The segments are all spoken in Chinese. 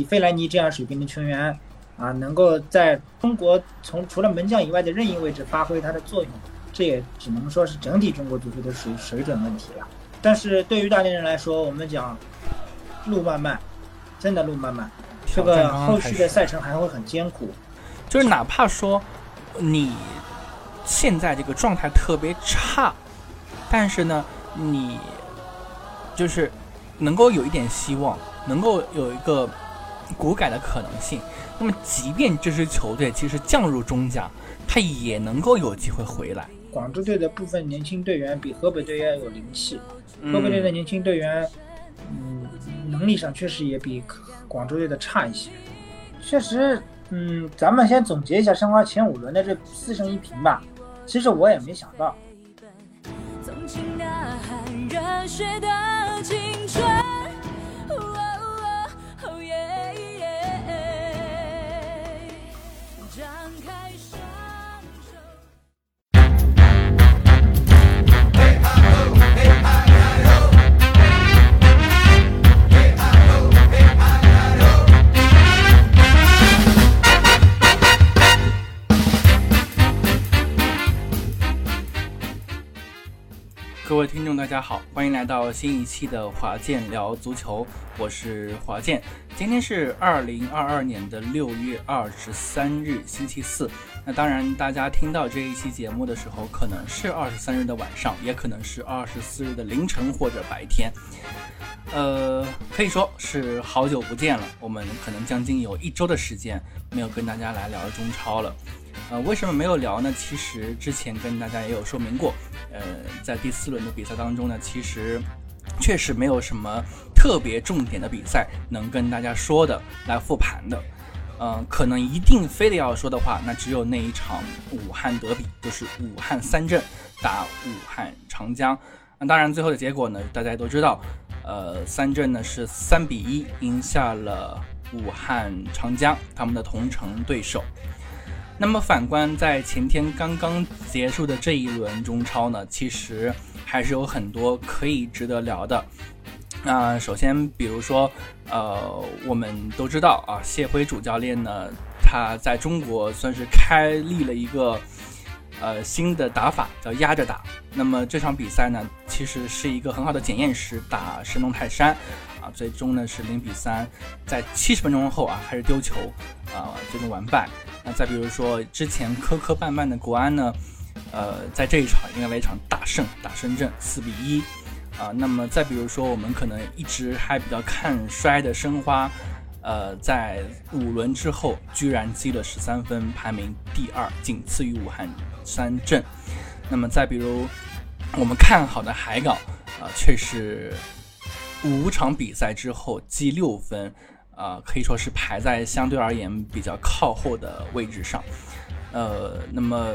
以费莱尼这样水平的球员啊，能够在中国从除了门将以外的任意位置发挥他的作用，这也只能说是整体中国足球的水水准问题了。但是对于大连人来说，我们讲路漫漫，真的路漫漫，这个后续的赛程还会很艰苦。就是哪怕说你现在这个状态特别差，但是呢，你就是能够有一点希望，能够有一个股改的可能性。那么，即便这支球队其实降入中甲，他也能够有机会回来。广州队的部分年轻队员比河北队要有灵气，河北队的年轻队员，嗯，能力上确实也比广州队的差一些。确实，嗯，咱们先总结一下申花前五轮的这四胜一平吧。其实我也没想到。各位听众，大家好，欢迎来到新一期的华健聊足球，我是华健。今天是二零二二年的六月二十三日，星期四。那当然，大家听到这一期节目的时候，可能是二十三日的晚上，也可能是二十四日的凌晨或者白天。呃，可以说是好久不见了，我们可能将近有一周的时间没有跟大家来聊中超了。呃，为什么没有聊呢？其实之前跟大家也有说明过，呃，在第四轮的比赛当中呢，其实确实没有什么特别重点的比赛能跟大家说的来复盘的。嗯，可能一定非得要说的话，那只有那一场武汉德比，就是武汉三镇打武汉长江。那当然，最后的结果呢，大家都知道，呃，三镇呢是三比一赢下了武汉长江，他们的同城对手。那么反观在前天刚刚结束的这一轮中超呢，其实还是有很多可以值得聊的。那首先，比如说，呃，我们都知道啊，谢辉主教练呢，他在中国算是开立了一个呃新的打法，叫压着打。那么这场比赛呢，其实是一个很好的检验师，打神农泰山。啊，最终呢是零比三，在七十分钟后啊，还是丢球，啊，最终完败。那再比如说之前磕磕绊绊的国安呢，呃，在这一场迎来了一场大胜，打深圳四比一。啊，那么再比如说我们可能一直还比较看衰的申花，呃，在五轮之后居然积了十三分，排名第二，仅次于武汉三镇。那么再比如我们看好的海港，啊，却是。五场比赛之后积六分，啊，可以说是排在相对而言比较靠后的位置上。呃，那么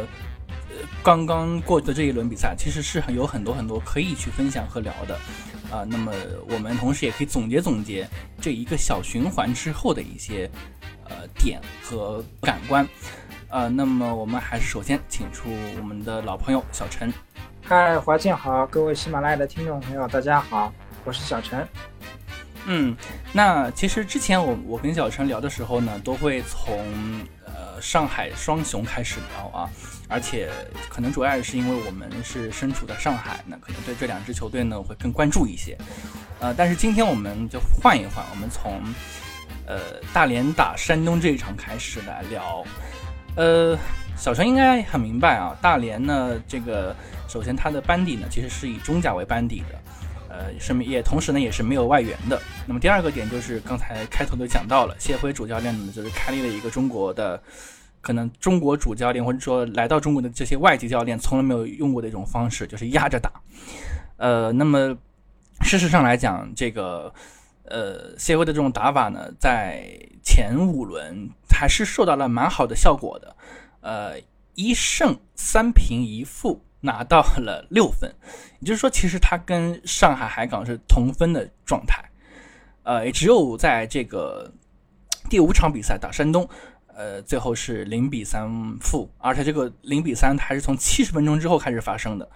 刚刚过去的这一轮比赛，其实是很有很多很多可以去分享和聊的。啊，那么我们同时也可以总结总结这一个小循环之后的一些呃点和感官。呃，那么我们还是首先请出我们的老朋友小陈。嗨，华健好，各位喜马拉雅的听众朋友，大家好。我是小陈，嗯，那其实之前我我跟小陈聊的时候呢，都会从呃上海双雄开始聊啊，而且可能主要也是因为我们是身处在上海，那可能对这两支球队呢会更关注一些，呃，但是今天我们就换一换，我们从呃大连打山东这一场开始来聊，呃，小陈应该很明白啊，大连呢这个首先他的班底呢其实是以中甲为班底的。呃，是也同时呢，也是没有外援的。那么第二个点就是刚才开头都讲到了，谢辉主教练呢，就是开立了一个中国的，可能中国主教练或者说来到中国的这些外籍教练从来没有用过的一种方式，就是压着打。呃，那么事实上来讲，这个呃谢辉的这种打法呢，在前五轮还是受到了蛮好的效果的。呃，一胜三平一负。拿到了六分，也就是说，其实他跟上海海港是同分的状态，呃，也只有在这个第五场比赛打山东，呃，最后是零比三负，而且这个零比三还是从七十分钟之后开始发生的，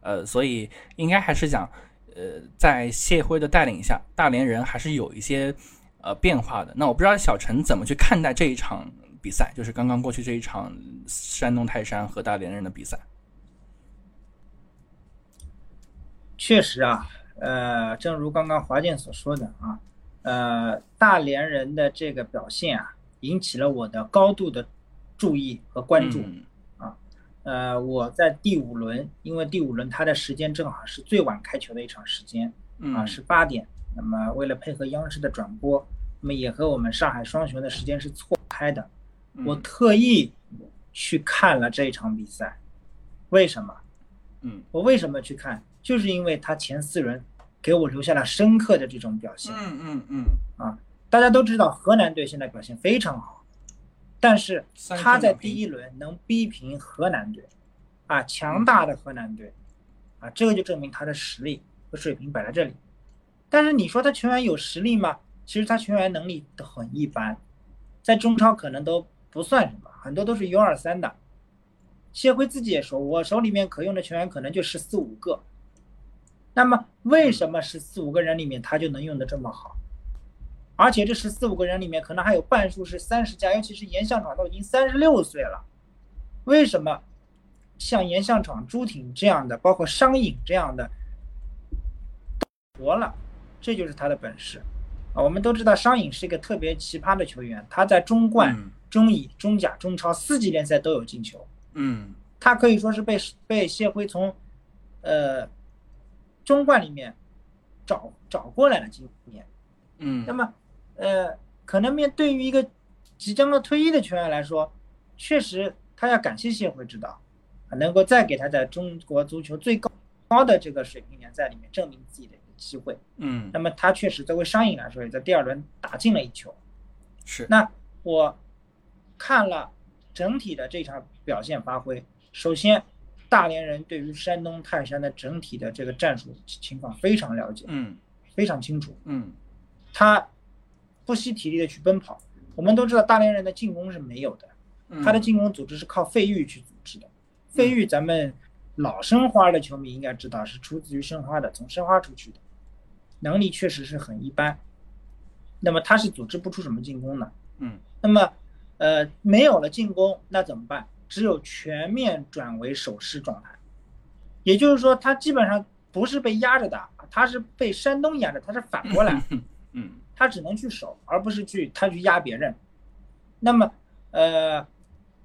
呃，所以应该还是讲，呃，在谢辉的带领下，大连人还是有一些呃变化的。那我不知道小陈怎么去看待这一场比赛，就是刚刚过去这一场山东泰山和大连人的比赛。确实啊，呃，正如刚刚华健所说的啊，呃，大连人的这个表现啊，引起了我的高度的注意和关注。啊，呃，我在第五轮，因为第五轮它的时间正好是最晚开球的一场时间，啊，是八点。那么为了配合央视的转播，那么也和我们上海双雄的时间是错开的。我特意去看了这一场比赛，为什么？嗯，我为什么去看？就是因为他前四轮给我留下了深刻的这种表现。嗯嗯嗯。啊，大家都知道河南队现在表现非常好，但是他在第一轮能逼平河南队，啊，强大的河南队，啊，这个就证明他的实力和水平摆在这里。但是你说他球员有实力吗？其实他球员能力都很一般，在中超可能都不算什么，很多都是 U 二三的。谢辉自己也说，我手里面可用的球员可能就十四五个。那么为什么十四五个人里面他就能用的这么好？而且这十四五个人里面可能还有半数是三十加，尤其是严向闯都已经三十六岁了。为什么像严向闯、朱挺这样的，包括商隐这样的活了？这就是他的本事啊！我们都知道商隐是一个特别奇葩的球员，他在中冠、中乙、中甲、中超四级联赛都有进球。嗯，他可以说是被被谢辉从呃。中冠里面找找过来了今年，嗯，那么呃，可能面对于一个即将要退役的球员来说，确实他要感谢谢辉指导，啊，能够再给他在中国足球最高高的这个水平联赛里面证明自己的一个机会，嗯，那么他确实作为商隐来说，也在第二轮打进了一球，是。那我看了整体的这场表现发挥，首先。大连人对于山东泰山的整体的这个战术情况非常了解，嗯，非常清楚，嗯，他不惜体力的去奔跑。我们都知道大连人的进攻是没有的，他的进攻组织是靠费玉去组织的。费玉，咱们老申花的球迷应该知道是出自于申花的，从申花出去的，能力确实是很一般。那么他是组织不出什么进攻的，嗯，那么呃没有了进攻，那怎么办？只有全面转为守势状态，也就是说，他基本上不是被压着打，他是被山东压着，他是反过来，嗯，他只能去守，而不是去他去压别人。那么，呃，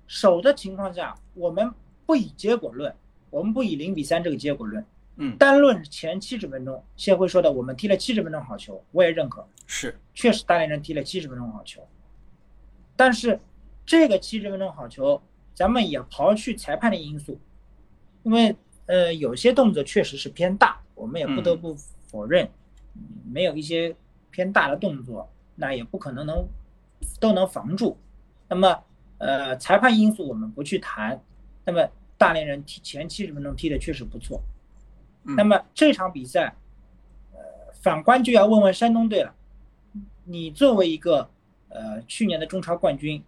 守的情况下，我们不以结果论，我们不以零比三这个结果论，嗯，单论前七十分钟，谢辉说的，我们踢了七十分钟好球，我也认可，是，确实大连人踢了七十分钟好球，但是这个七十分钟好球。咱们也刨去裁判的因素，因为呃有些动作确实是偏大，我们也不得不否认，没有一些偏大的动作，那也不可能能都能防住。那么呃裁判因素我们不去谈，那么大连人踢前七十分钟踢的确实不错。那么这场比赛，呃反观就要问问山东队了，你作为一个呃去年的中超冠军，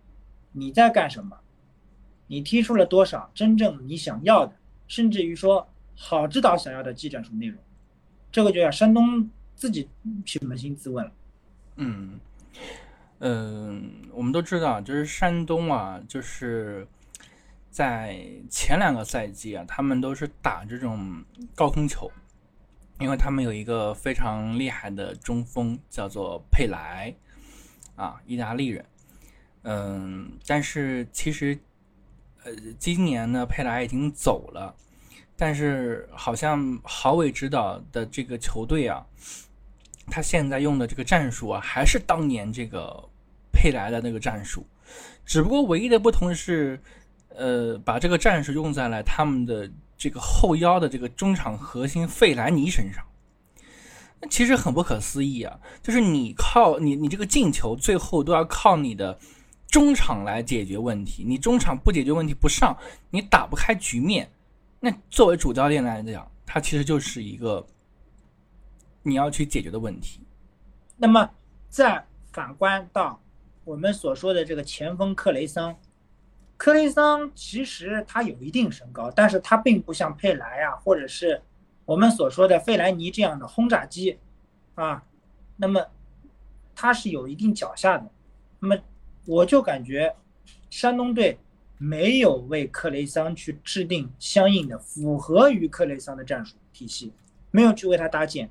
你在干什么？你踢出了多少真正你想要的，甚至于说郝指导想要的技战术内容，这个就要山东自己去扪心自问了。嗯，嗯，我们都知道，就是山东啊，就是在前两个赛季啊，他们都是打这种高空球，因为他们有一个非常厉害的中锋叫做佩莱，啊，意大利人。嗯，但是其实。呃，今年呢，佩莱已经走了，但是好像郝伟指导的这个球队啊，他现在用的这个战术啊，还是当年这个佩莱的那个战术，只不过唯一的不同是，呃，把这个战术用在了他们的这个后腰的这个中场核心费兰尼身上。那其实很不可思议啊，就是你靠你你这个进球，最后都要靠你的。中场来解决问题，你中场不解决问题不上，你打不开局面。那作为主教练来讲，他其实就是一个你要去解决的问题。那么再反观到我们所说的这个前锋克雷桑，克雷桑其实他有一定身高，但是他并不像佩莱啊，或者是我们所说的费莱尼这样的轰炸机啊。那么他是有一定脚下的。那么我就感觉山东队没有为克雷桑去制定相应的符合于克雷桑的战术体系，没有去为他搭建，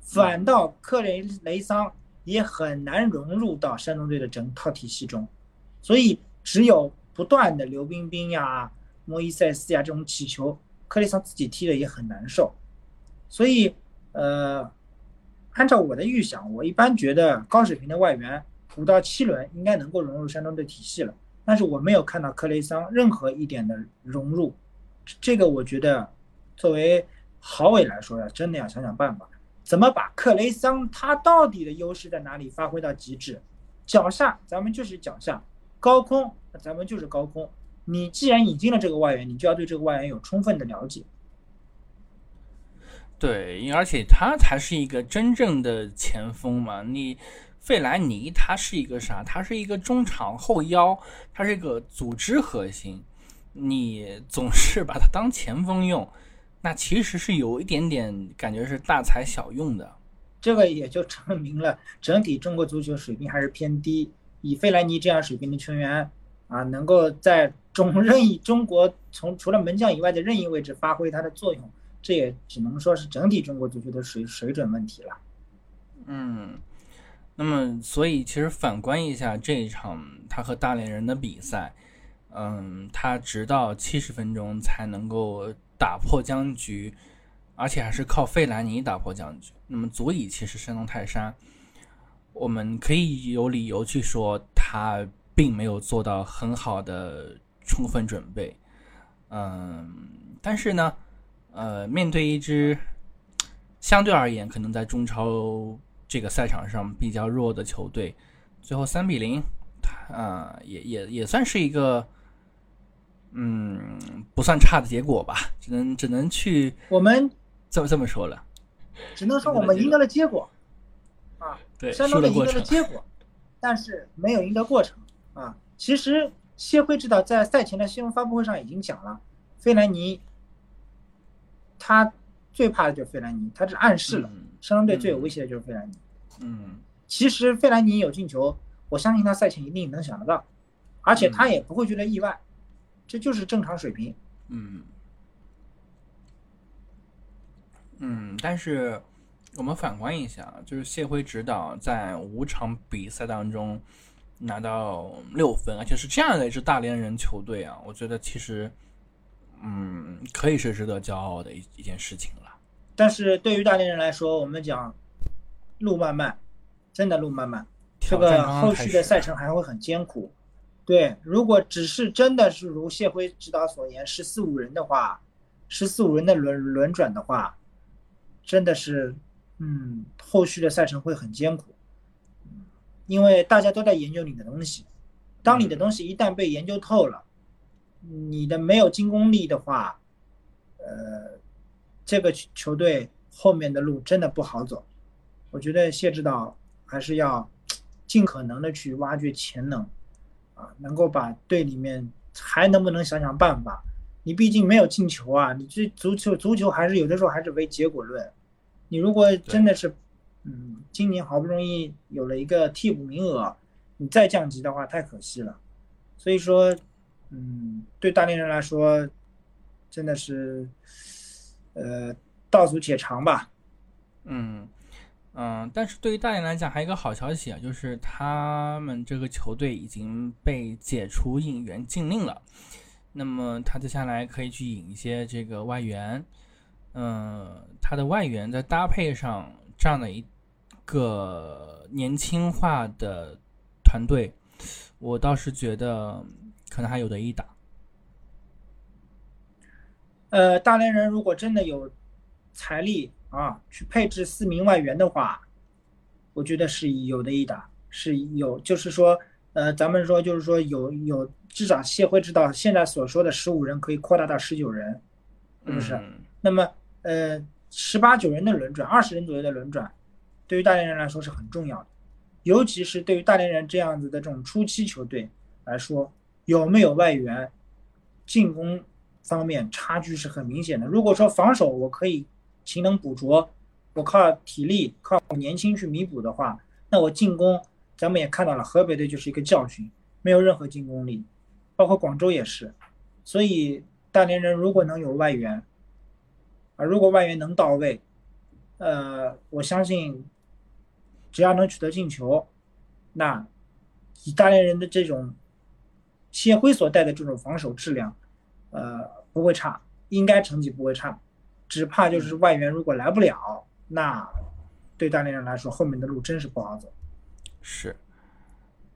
反倒克雷雷桑也很难融入到山东队的整套体系中，所以只有不断的刘彬彬呀、莫伊塞斯呀这种起球，克雷桑自己踢的也很难受，所以呃，按照我的预想，我一般觉得高水平的外援。五到七轮应该能够融入山东队体系了，但是我没有看到克雷桑任何一点的融入，这个我觉得作为郝伟来说呀，真的要想想办法，怎么把克雷桑他到底的优势在哪里发挥到极致？脚下咱们就是脚下，高空咱们就是高空。你既然引进了这个外援，你就要对这个外援有充分的了解。对，而且他才是一个真正的前锋嘛，你。费兰尼他是一个啥？他是一个中场后腰，他是一个组织核心。你总是把他当前锋用，那其实是有一点点感觉是大材小用的。这个也就证明了整体中国足球水平还是偏低。以费莱尼这样水平的球员啊，能够在中 任意中国从除了门将以外的任意位置发挥他的作用，这也只能说是整体中国足球的水水准问题了。嗯。那么，所以其实反观一下这一场他和大连人的比赛，嗯，他直到七十分钟才能够打破僵局，而且还是靠费兰尼打破僵局。那么，足以其实山东泰山，我们可以有理由去说他并没有做到很好的充分准备，嗯，但是呢，呃，面对一支相对而言可能在中超。这个赛场上比较弱的球队，最后三比零，啊，也也也算是一个，嗯，不算差的结果吧，只能只能去我们这么这么说了，只能说我们赢得了结果，啊，对，山东队赢得了结果，但是没有赢得过程啊。其实谢辉指导在赛前的新闻发布会上已经讲了，费兰尼，他最怕的就是费兰尼，他是暗示了。山东队最有威胁的就是费兰尼。嗯，其实费兰尼有进球，我相信他赛前一定能想得到，而且他也不会觉得意外，这就是正常水平。嗯，嗯，但是我们反观一下，就是谢辉指导在五场比赛当中拿到六分，而且是这样的一支大连人球队啊，我觉得其实，嗯，可以是值得骄傲的一一件事情了。但是对于大连人来说，我们讲路漫漫，真的路漫漫，这个后续的赛程还会很艰苦。对，如果只是真的是如谢辉指导所言，十四五人的话，十四五人的轮轮转的话，真的是，嗯，后续的赛程会很艰苦。因为大家都在研究你的东西，当你的东西一旦被研究透了，你的没有进攻力的话，呃。这个球队后面的路真的不好走，我觉得谢指导还是要尽可能的去挖掘潜能，啊，能够把队里面还能不能想想办法？你毕竟没有进球啊，你这足球足球还是有的时候还是唯结果论。你如果真的是，嗯，今年好不容易有了一个替补名额，你再降级的话太可惜了。所以说，嗯，对大连人来说，真的是。呃，道阻且长吧。嗯嗯，但是对于大连来讲，还有一个好消息啊，就是他们这个球队已经被解除引援禁令了。那么他接下来可以去引一些这个外援。嗯，他的外援在搭配上这样的一个年轻化的团队，我倒是觉得可能还有得一打。呃，大连人如果真的有财力啊，去配置四名外援的话，我觉得是有的一打，是有，就是说，呃，咱们说就是说有有至少谢辉知道现在所说的十五人可以扩大到十九人，是不是？那么，呃，十八九人的轮转，二十人左右的轮转，对于大连人来说是很重要的，尤其是对于大连人这样子的这种初期球队来说，有没有外援，进攻。方面差距是很明显的。如果说防守我可以勤能补拙，我靠体力、靠年轻去弥补的话，那我进攻，咱们也看到了，河北队就是一个教训，没有任何进攻力，包括广州也是。所以大连人如果能有外援，啊，如果外援能到位，呃，我相信只要能取得进球，那以大连人的这种谢辉所带的这种防守质量，呃，不会差，应该成绩不会差，只怕就是外援如果来不了，那对大连人来说后面的路真是不好走。是，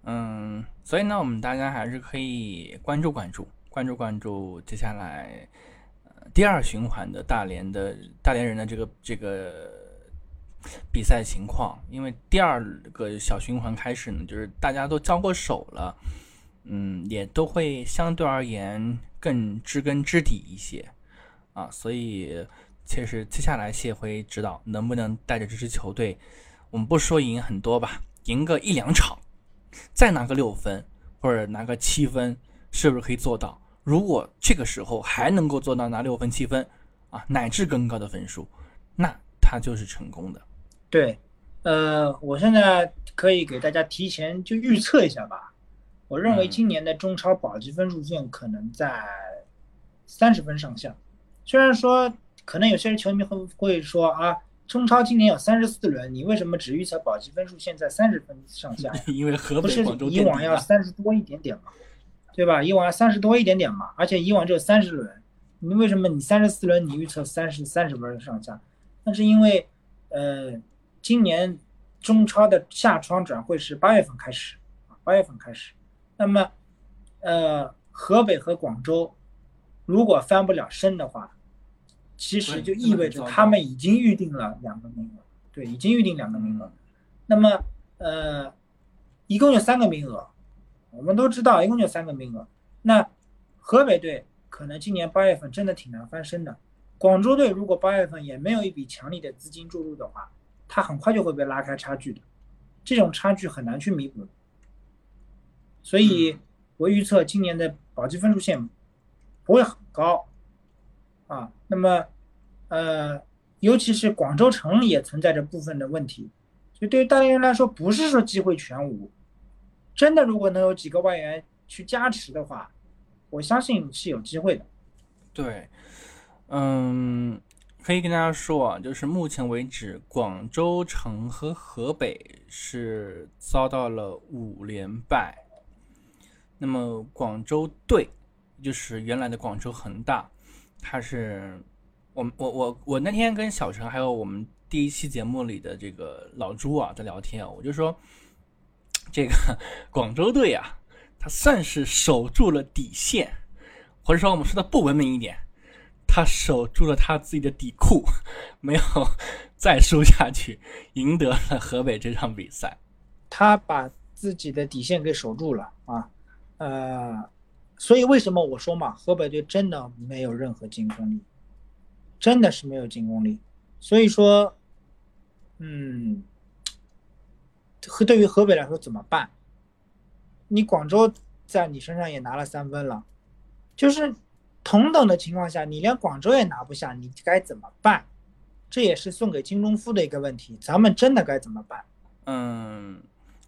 嗯，所以呢，我们大家还是可以关注关注。关注关注，接下来，呃，第二循环的大连的大连人的这个这个比赛情况，因为第二个小循环开始呢，就是大家都交过手了，嗯，也都会相对而言更知根知底一些啊，所以其实接下来谢辉指导能不能带着这支球队，我们不说赢很多吧，赢个一两场，再拿个六分或者拿个七分，是不是可以做到？如果这个时候还能够做到拿六分、七分，啊，乃至更高的分数，那他就是成功的。对，呃，我现在可以给大家提前就预测一下吧。我认为今年的中超保级分数线可能在三十分上下。虽然说可能有些球迷会会说啊，中超今年有三十四轮，你为什么只预测保级分数现在三十分上下？因为河北、广州以往要三十多一点点嘛。对吧？以往三十多一点点嘛，而且以往只有三十轮，你为什么你三十四轮你预测三十三十分上下？那是因为，呃，今年中超的夏窗转会是八月份开始，八月份开始。那么，呃，河北和广州如果翻不了身的话，其实就意味着他们已经预定了两个名额，对，已经预定两个名额。那么，呃，一共有三个名额。我们都知道，一共就三个名额。那河北队可能今年八月份真的挺难翻身的。广州队如果八月份也没有一笔强力的资金注入的话，他很快就会被拉开差距的。这种差距很难去弥补。所以，我预测今年的保级分数线不会很高啊。那么，呃，尤其是广州城也存在着部分的问题。所以，对于大连人来说，不是说机会全无。真的，如果能有几个外援去加持的话，我相信是有机会的。对，嗯，可以跟大家说啊，就是目前为止，广州城和河北是遭到了五连败。那么广州队，就是原来的广州恒大，他是我我我我那天跟小陈还有我们第一期节目里的这个老朱啊在聊天，我就说。这个 广州队啊，他算是守住了底线，或者说我们说的不文明一点，他守住了他自己的底裤，没有 再输下去，赢得了河北这场比赛。他把自己的底线给守住了啊，呃，所以为什么我说嘛，河北队真的没有任何进攻力，真的是没有进攻力。所以说，嗯。和对于河北来说怎么办？你广州在你身上也拿了三分了，就是同等的情况下，你连广州也拿不下，你该怎么办？这也是送给金钟夫的一个问题。咱们真的该怎么办？嗯，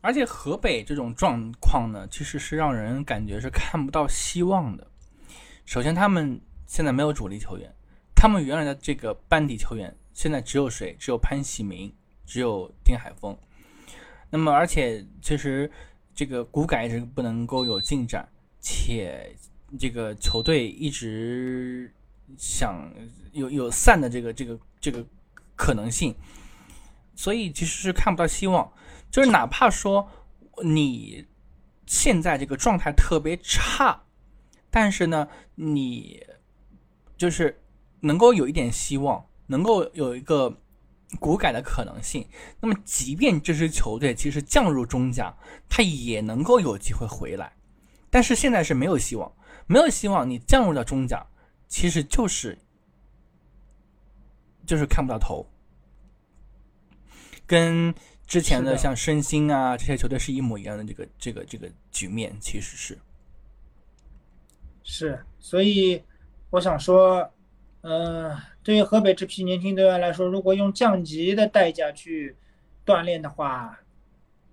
而且河北这种状况呢，其实是让人感觉是看不到希望的。首先，他们现在没有主力球员，他们原来的这个班底球员现在只有谁？只有潘喜明，只有丁海峰。那么，而且其实这个股改一直不能够有进展，且这个球队一直想有有散的这个这个这个可能性，所以其实是看不到希望。就是哪怕说你现在这个状态特别差，但是呢，你就是能够有一点希望，能够有一个。股改的可能性，那么即便这支球队其实降入中甲，他也能够有机会回来，但是现在是没有希望，没有希望，你降入到中甲，其实就是就是看不到头，跟之前的像申鑫啊这些球队是一模一样的这个这个这个局面，其实是是，所以我想说。呃，对于河北这批年轻队员来说，如果用降级的代价去锻炼的话，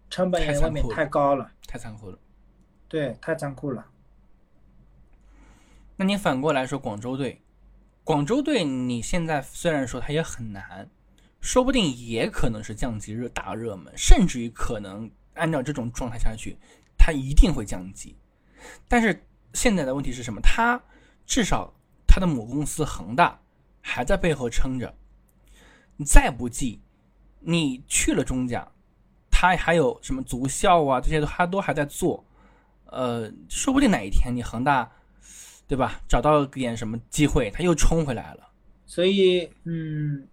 成本也未免太高了，太残酷了。对，太残酷了。那你反过来说，广州队，广州队，你现在虽然说他也很难，说不定也可能是降级热大热门，甚至于可能按照这种状态下去，它一定会降级。但是现在的问题是什么？它至少它的母公司恒大还在背后撑着，你再不济，你去了中甲，它还有什么足校啊这些都它都还在做，呃，说不定哪一天你恒大。对吧？找到点什么机会，他又冲回来了。所以，嗯，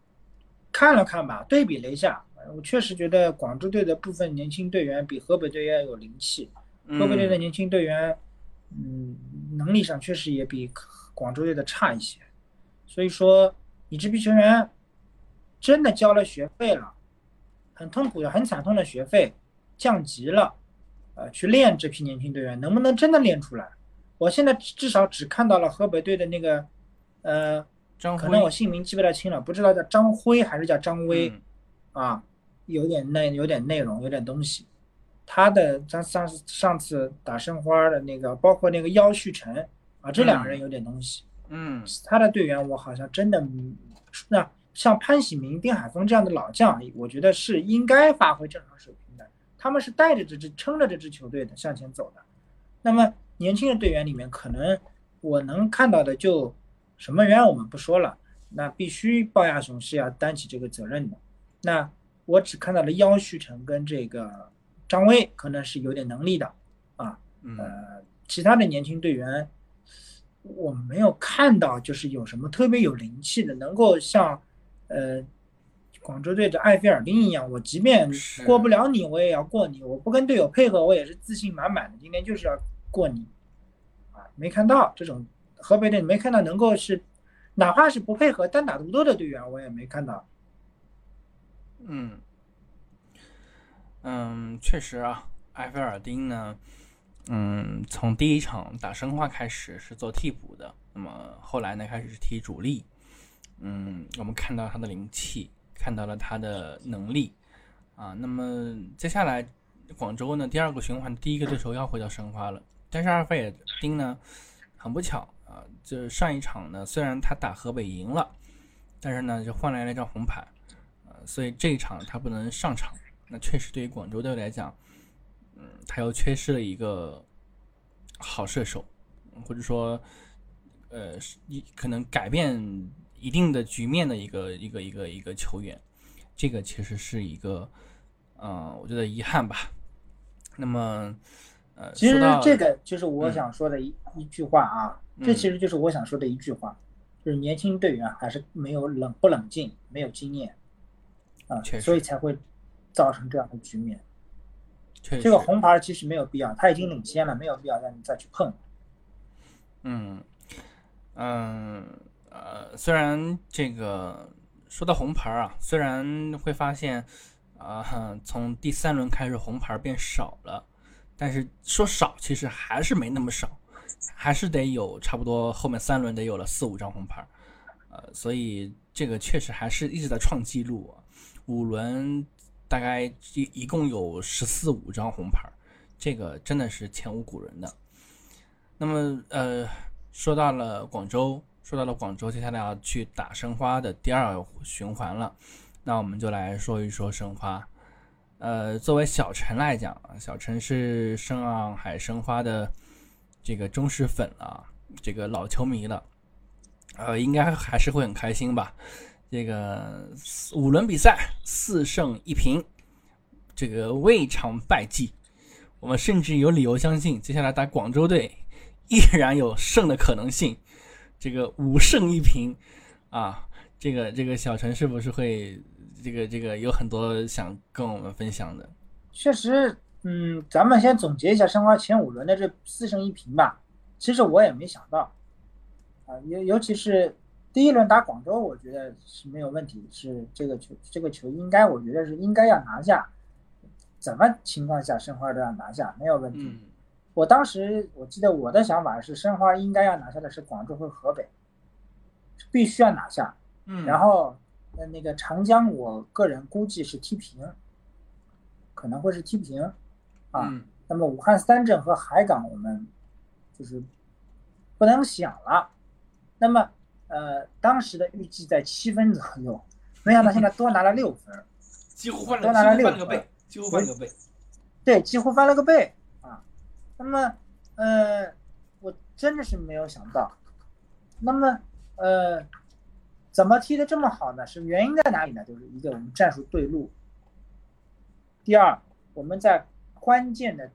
看了看吧，对比了一下，我确实觉得广州队的部分年轻队员比河北队要有灵气。河北队的年轻队员，嗯，能力上确实也比广州队的差一些。所以说，你这批球员真的交了学费了，很痛苦的、很惨痛的学费，降级了，呃，去练这批年轻队员，能不能真的练出来？我现在至少只看到了河北队的那个，呃，可能我姓名记不太清了，不知道叫张辉还是叫张威，啊，有点内有点内容，有点东西。他的咱上上次打申花的那个，包括那个姚旭晨啊，这两个人有点东西。嗯，他的队员我好像真的，那像潘喜明、丁海峰这样的老将，我觉得是应该发挥正常水平的。他们是带着这支撑着这支球队的向前走的。那么。年轻的队员里面，可能我能看到的就什么原因我们不说了，那必须鲍亚雄是要担起这个责任的。那我只看到了姚旭成跟这个张威，可能是有点能力的啊。呃，其他的年轻队员，我没有看到就是有什么特别有灵气的，能够像呃广州队的埃菲尔丁一样，我即便过不了你，我也要过你。我不跟队友配合，我也是自信满满的。今天就是要。过你，啊，没看到这种河北队没看到能够是，哪怕是不配合单打独斗的队员，我也没看到。嗯，嗯，确实啊，埃菲尔丁呢，嗯，从第一场打申花开始是做替补的，那么后来呢开始是踢主力，嗯，我们看到他的灵气，看到了他的能力，啊，那么接下来广州呢第二个循环第一个对手要回到申花了。但是阿尔菲尔丁呢，很不巧啊，就是上一场呢，虽然他打河北赢了，但是呢就换来了一张红牌，呃，所以这一场他不能上场。那确实对于广州队来讲，嗯，他又缺失了一个好射手，或者说，呃，一可能改变一定的局面的一个一个一个一个球员，这个其实是一个，嗯，我觉得遗憾吧。那么。其实这个就是我想说的一一句话啊，这其实就是我想说的一句话，就是年轻队员还是没有冷不冷静，没有经验啊，所以才会造成这样的局面。这个红牌其实没有必要，他已经领先了，没有必要让你再去碰。嗯嗯呃，虽然这个说到红牌啊，虽然会发现啊，从第三轮开始红牌变少了。但是说少，其实还是没那么少，还是得有差不多后面三轮得有了四五张红牌，呃，所以这个确实还是一直在创纪录啊，五轮大概一一共有十四五张红牌，这个真的是前无古人的。那么呃，说到了广州，说到了广州，接下来要去打申花的第二循环了，那我们就来说一说申花。呃，作为小陈来讲，小陈是上海申花的这个忠实粉啊，这个老球迷了，呃，应该还是会很开心吧？这个五轮比赛四胜一平，这个未尝败绩，我们甚至有理由相信，接下来打广州队依然有胜的可能性。这个五胜一平啊，这个这个小陈是不是会？这个这个有很多想跟我们分享的，确实，嗯，咱们先总结一下申花前五轮的这四胜一平吧。其实我也没想到，啊，尤尤其是第一轮打广州，我觉得是没有问题，是这个球这个球应该我觉得是应该要拿下，怎么情况下申花都要拿下，没有问题。我当时我记得我的想法是申花应该要拿下的是广州和河北，必须要拿下。嗯，然后。那那个长江，我个人估计是踢平。可能会是踢平啊。嗯那么武汉三镇和海港我们就是不能想了。那么呃，当时的预计在七分左右，没想到现在多拿了六分，几乎翻了，多拿了六分倍，几乎翻了个倍。对，几乎翻了个倍啊。那么呃，我真的是没有想到。那么呃，怎么踢得这么好呢？是原因在哪里呢？就是一个我们战术对路，第二我们在关键的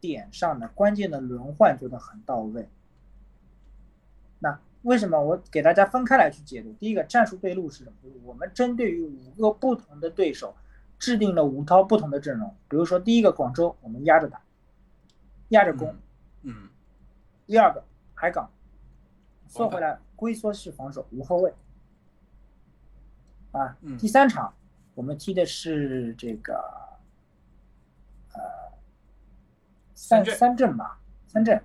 点上呢关键的轮换做得很到位。那为什么我给大家分开来去解读？第一个战术对路是什么？就是我们针对于五个不同的对手，制定了五套不同的阵容。比如说第一个广州，我们压着打，压着攻；嗯第二个海港，缩回来龟缩式防守，无后卫。啊嗯，第三场我们踢的是这个呃三三阵吧，三阵，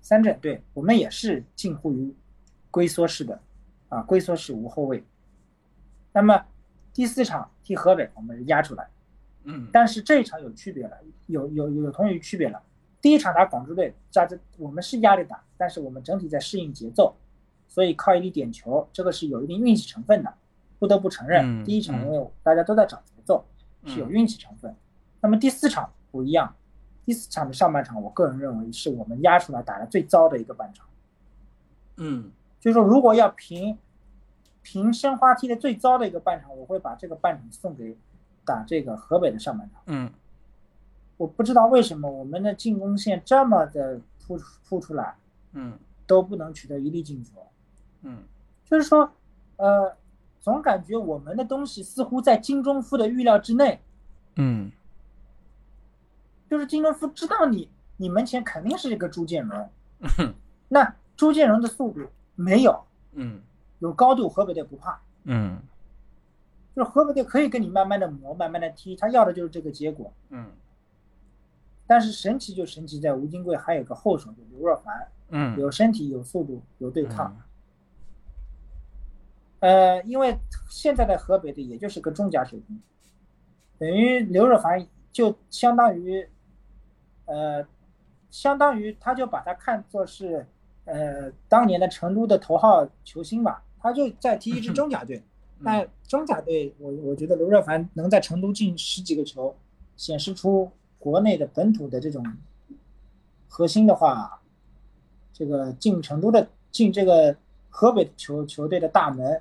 三阵，对我们也是近乎于龟缩式的啊，龟缩式无后卫。那么第四场踢河北，我们压出来，嗯但是这一场有区别了，有有有同于区别了。第一场打广州队，加这我们是压力打，但是我们整体在适应节奏，所以靠一粒点球，这个是有一定运气成分的，不得不承认。嗯第一场嗯因为大家都在找节奏，是有嗯运气成分。那么第四场不一样，第四场的上半场，我个人认为是我们压出来打的最糟的一个半场。嗯就是说，如果要评评申花踢的最糟的一个半场，我会把这个半场送给打这个河北的上半场。嗯我不知道为什么我们的进攻线这么的扑扑出来嗯都不能取得一粒进球，嗯就是说，呃，总感觉我们的东西似乎在金钟夫的预料之内，嗯。就是金钟夫知道你你门前肯定是一个朱建荣，嗯。那朱建荣的速度没有，嗯。有高度，河北队不怕，嗯。就是河北队可以跟你慢慢的磨，慢慢的踢，他要的就是这个结果。嗯。但是神奇就神奇在吴金贵还有个后手，就刘若凡，嗯，有身体，有速度，有对抗。呃，因为现在的河北队也就是个中甲水平，等于刘若凡就相当于，呃，相当于他就把他看作是，呃，当年的成都的头号球星吧，他就在踢一支中甲队。那中甲队，我我觉得刘若凡能在成都进十几个球，显示出国内的本土的这种核心的话，这个进成都的进这个河北球球队的大门，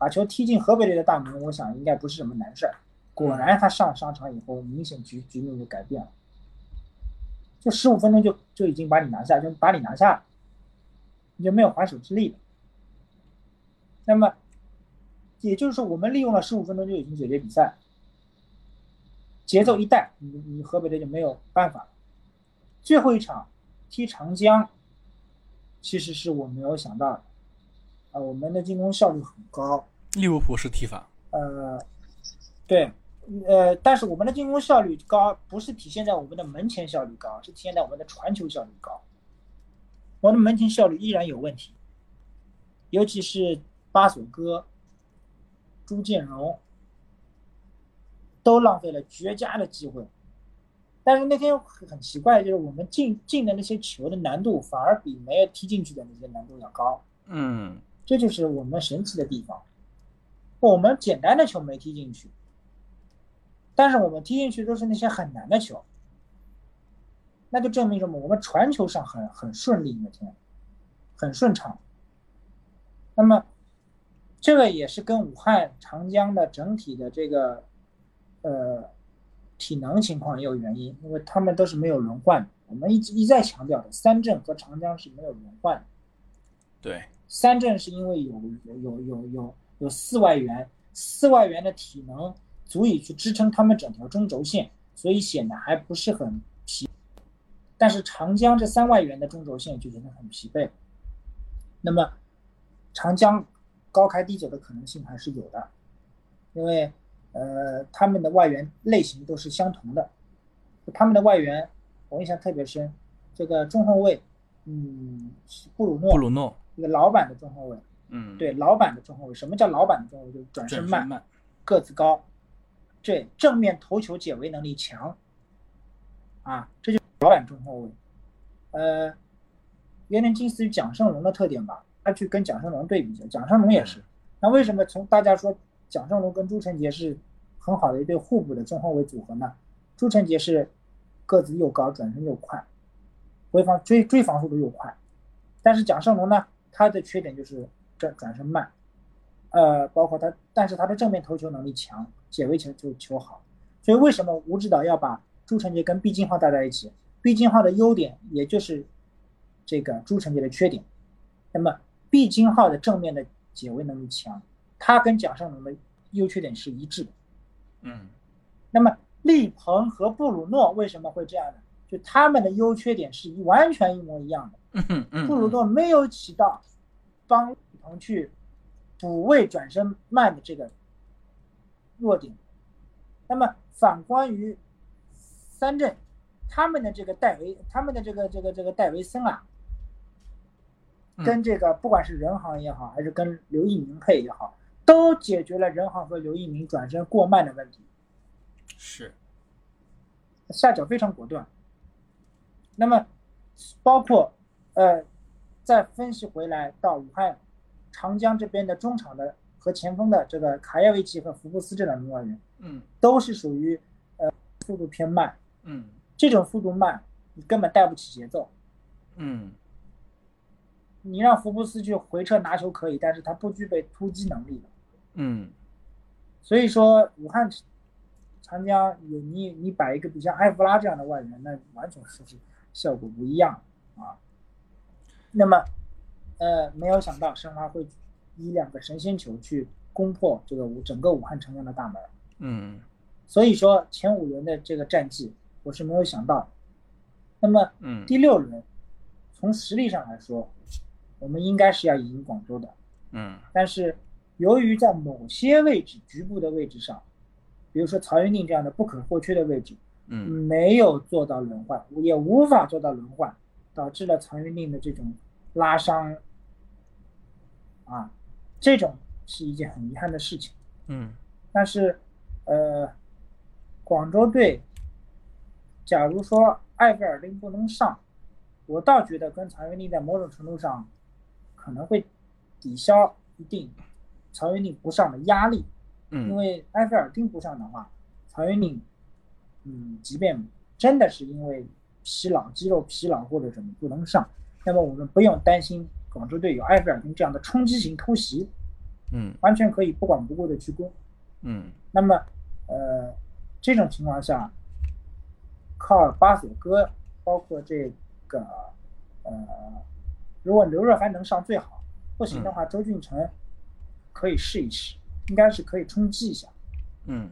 把球踢进河北队的大门，我想应该不是什么难事儿。果然，他上上场以后，明显局局面就改变了，就十五分钟就就已经把你拿下，就把你拿下了，你就没有还手之力了。那么，也就是说，我们利用了十五分钟就已经解决比赛，节奏一带，你你河北队就没有办法了。最后一场踢长江，其实是我没有想到的，啊，我们的进攻效率很高，利物浦是踢法，呃，对，呃，但是我们的进攻效率高，不是体现在我们的门前效率高，是体现在我们的传球效率高。我们的门前效率依然有问题，尤其是巴索戈、朱建荣，都浪费了绝佳的机会。但是那天很奇怪，就是我们进进的那些球的难度反而比没有踢进去的那些难度要高。嗯这就是我们神奇的地方。我们简单的球没踢进去，但是我们踢进去都是那些很难的球，那就证明什么？我们传球上很很顺利，那天很顺畅。那么，这个也是跟武汉长江的整体的这个呃体能情况也有原因，因为他们都是没有轮换的。我们一直一再强调的，三镇和长江是没有轮换的。对，三镇是因为有有有有有有四外援，四外援的体能足以去支撑他们整条中轴线，所以显得还不是很疲。但是长江这三外援的中轴线就显得很疲惫。那么长江高开低走的可能性还是有的，因为呃他们的外援类型都是相同的，他们的外援我印象特别深，这个中后卫，嗯，布鲁诺，布鲁诺，一个老版的中后卫，嗯，对，老板的中后卫。什么叫老板的中后卫？就是转身慢，身慢，个子高，对，正面头球解围能力强，啊，这就是老板中后卫。呃，有点近似于蒋胜龙的特点吧，他去跟蒋胜龙对比一下，蒋胜龙也是。那为什么从大家说蒋胜龙跟朱晨杰是很好的一对互补的中后卫组合呢？朱晨杰是个子又高，转身又快，回防追追防速度又快，但是蒋胜龙呢，他的缺点就是转转身慢，呃，包括他，但是他的正面投球能力强，解围球就球好，所以为什么吴指导要把朱晨杰跟毕金浩带在一起？毕金浩的优点也就是这个朱晨杰的缺点，那么毕金浩的正面的解围能力强，他跟蒋胜龙的优缺点是一致的，嗯，那么。利鹏和布鲁诺为什么会这样呢？就他们的优缺点是完全一模一样的。布鲁诺没有起到帮利鹏去补位转身慢的这个弱点。那么反观于三镇，他们的这个戴维，他们的这个这个这个戴维森啊，跟这个不管是人行也好，还是跟刘一鸣配也好，都解决了人行和刘一鸣转身过慢的问题。是，下脚非常果断。那么，包括呃，再分析回来到武汉长江这边的中场的和前锋的这个卡耶维奇和福布斯这两名外援，嗯，都是属于呃速度偏慢，嗯，这种速度慢，你根本带不起节奏，嗯，你让福布斯去回撤拿球可以，但是他不具备突击能力的，嗯，所以说武汉。长江有你，你摆一个比像埃弗拉这样的外援，那完全是效果不一样啊。那么，呃，没有想到申花会以两个神仙球去攻破这个武整个武汉长江的大门。嗯，所以说前五轮的这个战绩，我是没有想到。那么，嗯，第六轮从实力上来说，我们应该是要赢广州的。嗯，但是由于在某些位置局部的位置上。比如说曹云定这样的不可或缺的位置，嗯，没有做到轮换，也无法做到轮换，导致了曹云定的这种拉伤，啊，这种是一件很遗憾的事情，嗯，但是，呃，广州队，假如说埃菲尔丁不能上，我倒觉得跟曹云丽在某种程度上可能会抵消一定曹云丽不上的压力。因为埃菲尔丁不上的话，曹云定，嗯，即便真的是因为疲劳、肌肉疲劳或者什么不能上，那么我们不用担心广州队有埃菲尔丁这样的冲击型突袭，嗯，完全可以不管不顾的去攻，嗯，那么，呃，这种情况下，靠巴索戈，包括这个，呃，如果刘若涵能上最好，不行的话，周俊成可以试一试。应该是可以冲击一下。嗯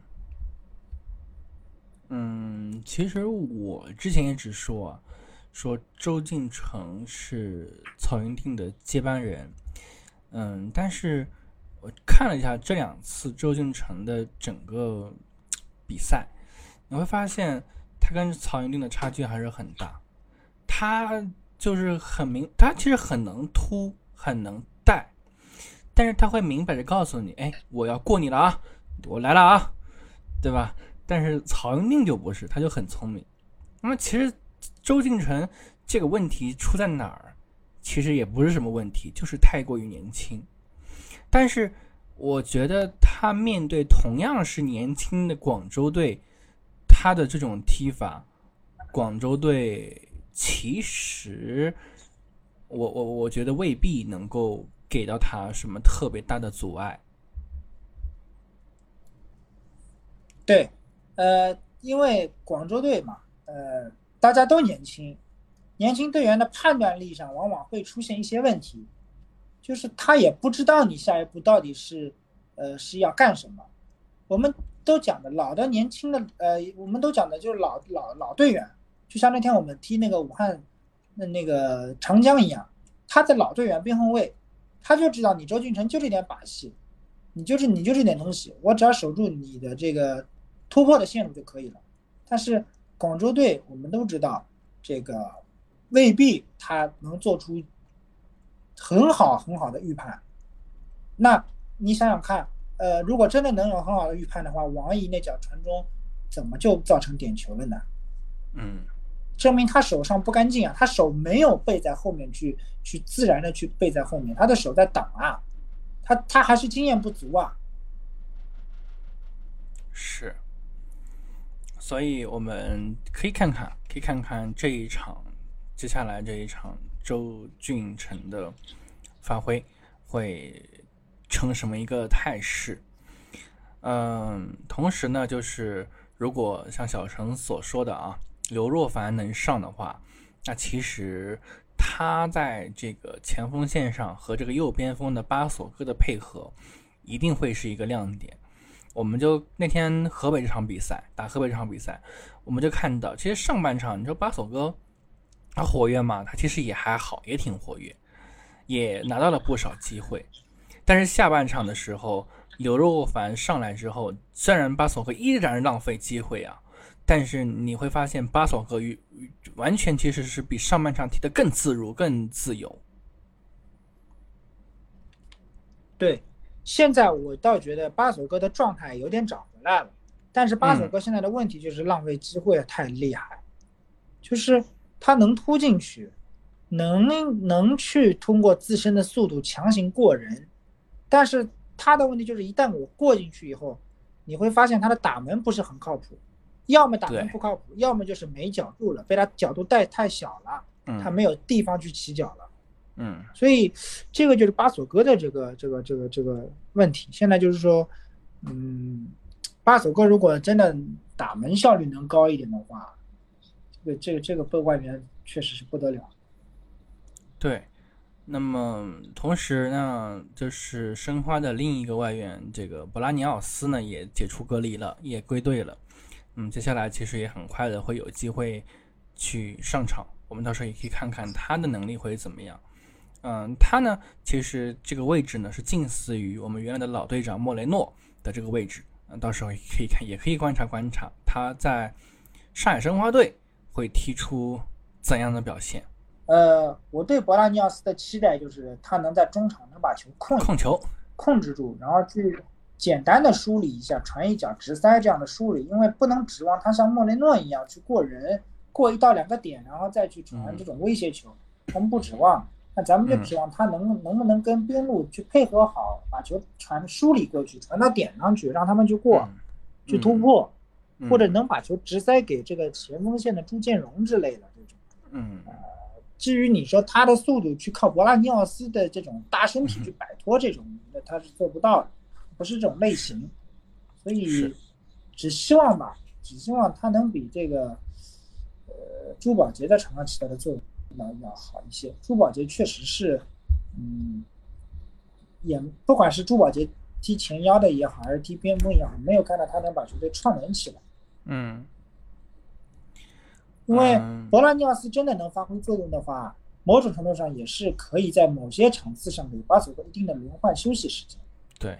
嗯，其实我之前一直说，说周敬成是曹云定的接班人。嗯，但是我看了一下这两次周敬成的整个比赛，你会发现他跟曹云定的差距还是很大。他就是很明，他其实很能突，很能带。但是他会明摆着告诉你，哎，我要过你了啊，我来了啊，对吧？但是曹云定就不是，他就很聪明。那么其实周敬成这个问题出在哪儿？其实也不是什么问题，就是太过于年轻。但是我觉得他面对同样是年轻的广州队，他的这种踢法，广州队其实，我我我觉得未必能够。给到他什么特别大的阻碍？对，呃，因为广州队嘛，呃，大家都年轻，年轻队员的判断力上往往会出现一些问题，就是他也不知道你下一步到底是，呃，是要干什么。我们都讲的老的、年轻的，呃，我们都讲的就是老老老队员，就像那天我们踢那个武汉那那个长江一样，他的老队员边后卫。他就知道你周俊成就这点把戏，你就是你就这点东西，我只要守住你的这个突破的线路就可以了。但是广州队我们都知道，这个未必他能做出很好很好的预判。那你想想看，呃，如果真的能有很好的预判的话，王毅那脚传中怎么就造成点球了呢？嗯，证明他手上不干净啊，他手没有背在后面去去自然的去背在后面，他的手在挡啊，他他还是经验不足啊。是，所以我们可以看看，可以看看这一场，接下来这一场周俊辰的发挥会成什么一个态势。嗯，同时呢，就是如果像小陈所说的啊，刘若凡能上的话，那其实他在这个前锋线上和这个右边锋的巴索戈的配合，一定会是一个亮点。我们就那天河北这场比赛打河北这场比赛，我们就看到，其实上半场你说巴索戈他活跃嘛？他其实也还好，也挺活跃，也拿到了不少机会。但是下半场的时候，刘若凡上来之后，虽然巴索戈依然浪费机会啊，但是你会发现巴索戈与完全其实是比上半场踢得更自如、更自由。对。现在我倒觉得八索哥的状态有点找回来了，但是八索哥现在的问题就是浪费机会太厉害，就是他能突进去，能能去通过自身的速度强行过人，但是他的问题就是一旦我过进去以后，你会发现他的打门不是很靠谱，要么打门不靠谱，要么就是没角度了，被他角度带太小了，他没有地方去起脚了。嗯，所以这个就是巴索哥的这个这个这个这个问题。现在就是说，嗯，巴索哥如果真的打门效率能高一点的话，这个这个这个被外援确实是不得了。对，那么同时呢，就是申花的另一个外援这个博拉尼奥斯呢也解除隔离了，也归队了。嗯，接下来其实也很快的会有机会去上场，我们到时候也可以看看他的能力会怎么样。嗯，他呢，其实这个位置呢是近似于我们原来的老队长莫雷诺的这个位置。嗯，到时候可以看，也可以观察观察他在上海申花队会踢出怎样的表现。呃，我对博拉尼奥斯的期待就是他能在中场能把球控控球控制住，然后去简单的梳理一下传一脚直塞这样的梳理，因为不能指望他像莫雷诺一样去过人，过一到两个点，然后再去传这种威胁球，我们不指望。那咱们就指望他能能不能跟边路去配合好，把球传梳理过去，传到点上去，让他们去过，去突破，或者能把球直塞给这个前锋线的朱建荣之类的这种。嗯，呃，至于你说他的速度去靠博拉尼奥斯的这种大身体去摆脱这种，那他是做不到的，不是这种类型。所以，只希望吧，只希望他能比这个，呃，朱宝杰在场上起到的作用。要要好一些。珠宝杰确实是，嗯，也不管是珠宝杰踢前腰的也好，还是踢边锋也好，没有看到他能把球队串联起来。嗯，因为博拉尼奥斯真的能发挥作用的话，某种程度上也是可以在某些场次上给巴索戈一定的轮换休息时间。对，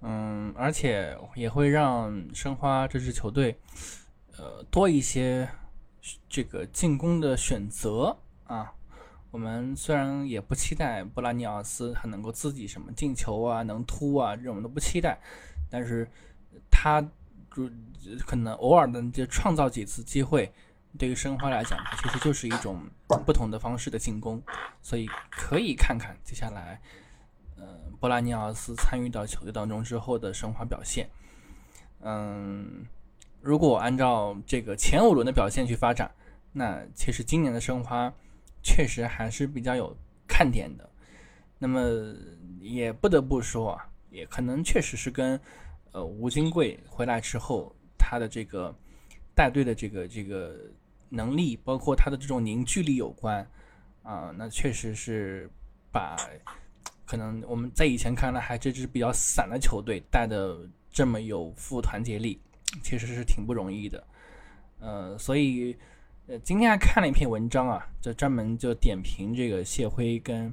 嗯，而且也会让申花这支球队，呃，多一些。这个进攻的选择啊，我们虽然也不期待布拉尼奥斯他能够自己什么进球啊，能突啊，这种都不期待，但是他就可能偶尔的就创造几次机会，对于申花来讲，其实就是一种不同的方式的进攻，所以可以看看接下来，呃，布拉尼奥斯参与到球队当中之后的申花表现，嗯。如果按照这个前五轮的表现去发展，那其实今年的申花确实还是比较有看点的。那么也不得不说啊，也可能确实是跟呃吴金贵回来之后他的这个带队的这个这个能力，包括他的这种凝聚力有关啊。那确实是把可能我们在以前看来还这支比较散的球队带的这么有富团结力。其实是挺不容易的，呃，所以，呃，今天还看了一篇文章啊，就专门就点评这个谢辉跟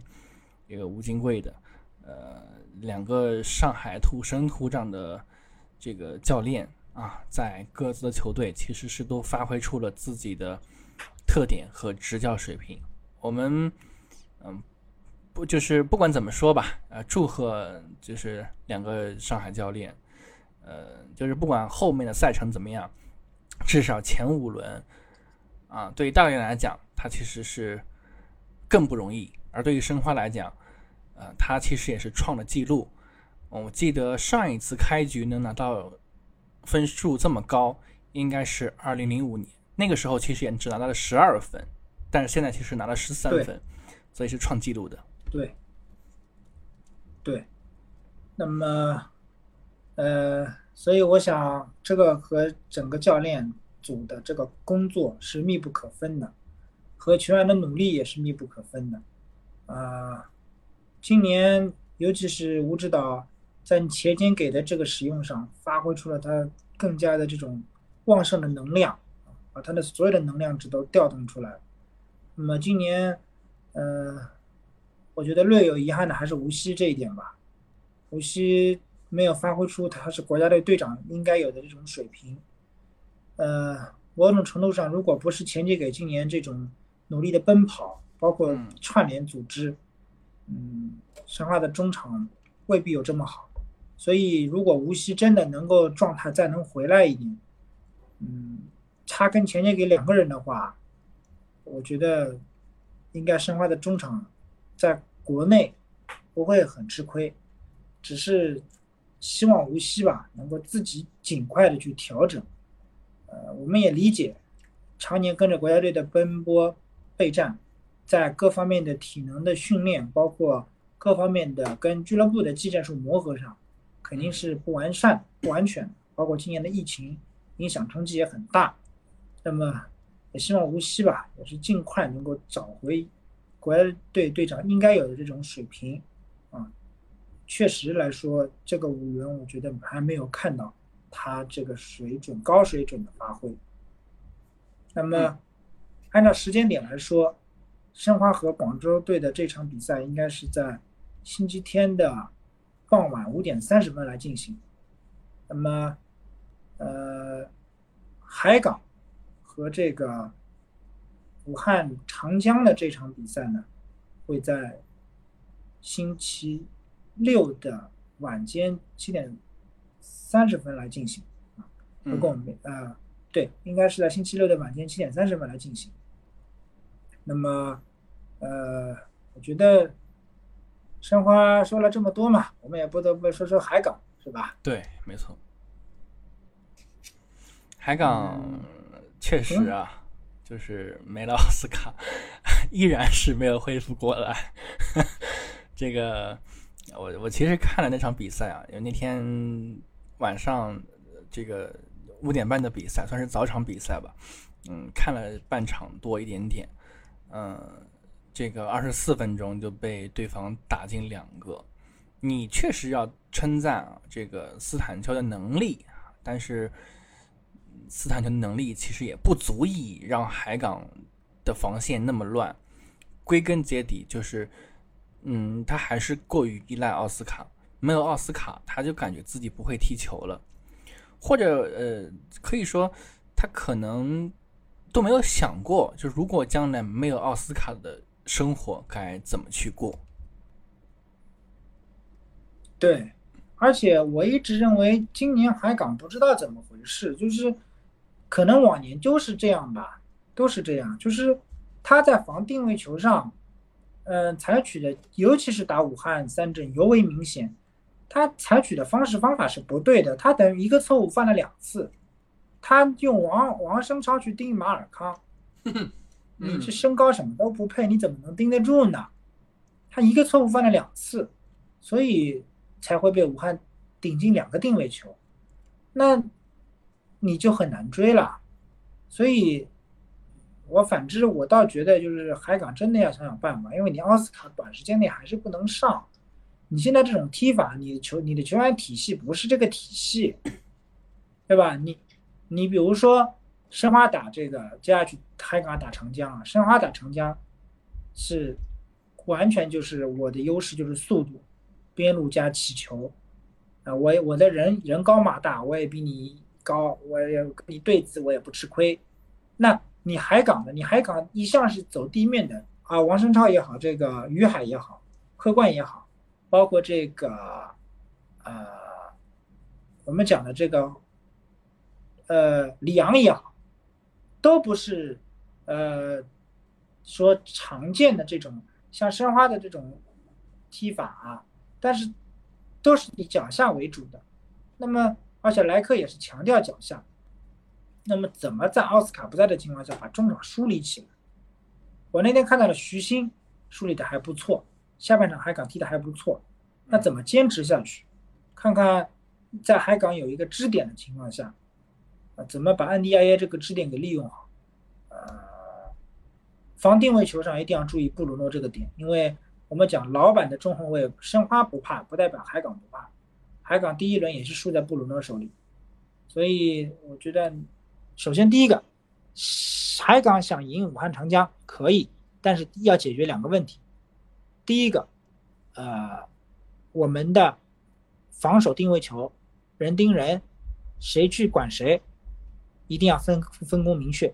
这个吴金贵的，呃，两个上海土生土长的这个教练啊，在各自的球队其实是都发挥出了自己的特点和执教水平。我们，嗯，不就是不管怎么说吧，呃，祝贺就是两个上海教练。呃，就是不管后面的赛程怎么样，至少前五轮啊，对于大连来讲，它其实是更不容易；而对于申花来讲，呃，它其实也是创了记录。我记得上一次开局能拿到分数这么高，应该是二零零五年，那个时候其实也只拿到了十二分，但是现在其实拿了十三分，所以是创纪录的。对，对，那么，呃，所以我想这个和整个教练组的这个工作是密不可分的，和球员的努力也是密不可分的。啊，今年尤其是吴指导在前天给的这个使用上，发挥出了他更加的这种旺盛的能量，把他的所有的能量值都调动出来。那么今年，呃。我觉得略有遗憾的还是无锡这一点吧，无锡没有发挥出他是国家队队长应该有的这种水平。呃，某种程度上，如果不是前几给今年这种努力的奔跑，包括串联组织，嗯，申花的中场未必有这么好。所以，如果无锡真的能够状态再能回来一点，嗯，他跟前年给两个人的话，我觉得应该申花的中场。在国内不会很吃亏，只是希望无锡吧能够自己尽快的去调整。呃，我们也理解，常年跟着国家队的奔波备战，在各方面的体能的训练，包括各方面的跟俱乐部的技战术磨合上，肯定是不完善、不完全。包括今年的疫情影响冲击也很大。那么也希望无锡吧，也是尽快能够找回。国家队队长应该有的这种水平，确实来说，这个五轮我觉得还没有看到他这个水准高水准的发挥。那么，按照时间点来说，申花和广州队的这场比赛应该是在星期天的傍晚五点三十分来进行。那么，呃，海港和这个。武汉长江的这场比赛呢，会在星期六的晚间七点三十分来进行啊。如果我们啊，对，应该是在星期六的晚间七点三十分来进行。那么，呃，我觉得申花说了这么多嘛，我们也不得不说说海港，是吧？对，没错。海港确实啊。就是没了奥斯卡，依然是没有恢复过来。这个，我我其实看了那场比赛啊，因为那天晚上这个五点半的比赛算是早场比赛吧，嗯，看了半场多一点点，嗯，这个二十四分钟就被对方打进两个，你确实要称赞啊，这个斯坦丘的能力，但是。斯坦城的能力其实也不足以让海港的防线那么乱，归根结底就是，嗯，他还是过于依赖奥斯卡，没有奥斯卡，他就感觉自己不会踢球了，或者呃，可以说他可能都没有想过，就如果将来没有奥斯卡的生活该怎么去过。对，而且我一直认为今年海港不知道怎么回事，就是。可能往年就是这样吧，都是这样，就是他在防定位球上，嗯，采取的，尤其是打武汉三镇尤为明显，他采取的方式方法是不对的，他等于一个错误犯了两次，他用王王声超去盯马尔康，你这身高什么都不配，你怎么能盯得住呢？他一个错误犯了两次，所以才会被武汉顶进两个定位球，那。你就很难追了，所以，我反之，我倒觉得就是海港真的要想想办法，因为你奥斯卡短时间内还是不能上，你现在这种踢法，你球你的球员体系不是这个体系，对吧？你你比如说申花打这个接下去海港打长江啊，申花打长江是完全就是我的优势就是速度，边路加起球，啊，我我的人人高马大，我也比你。高，我也跟你对峙，我也不吃亏。那你海港的，你海港一向是走地面的啊，王申超也好，这个于海也好，客冠也好，包括这个呃，我们讲的这个呃李阳也好，都不是呃说常见的这种像申花的这种踢法啊，但是都是以脚下为主的。那么而且莱克也是强调脚下。那么怎么在奥斯卡不在的情况下把中场梳理起来？我那天看到了徐新梳理的还不错，下半场海港踢的还不错，那怎么坚持下去？看看在海港有一个支点的情况下，啊，怎么把安迪亚耶这个支点给利用好？呃，防定位球上一定要注意布鲁诺这个点，因为我们讲老板的中后卫申花不怕，不代表海港不怕，海港第一轮也是输在布鲁诺手里，所以我觉得。首先，第一个，海港想赢武汉长江可以，但是要解决两个问题。第一个，呃，我们的防守定位球，人盯人，谁去管谁，一定要分分工明确，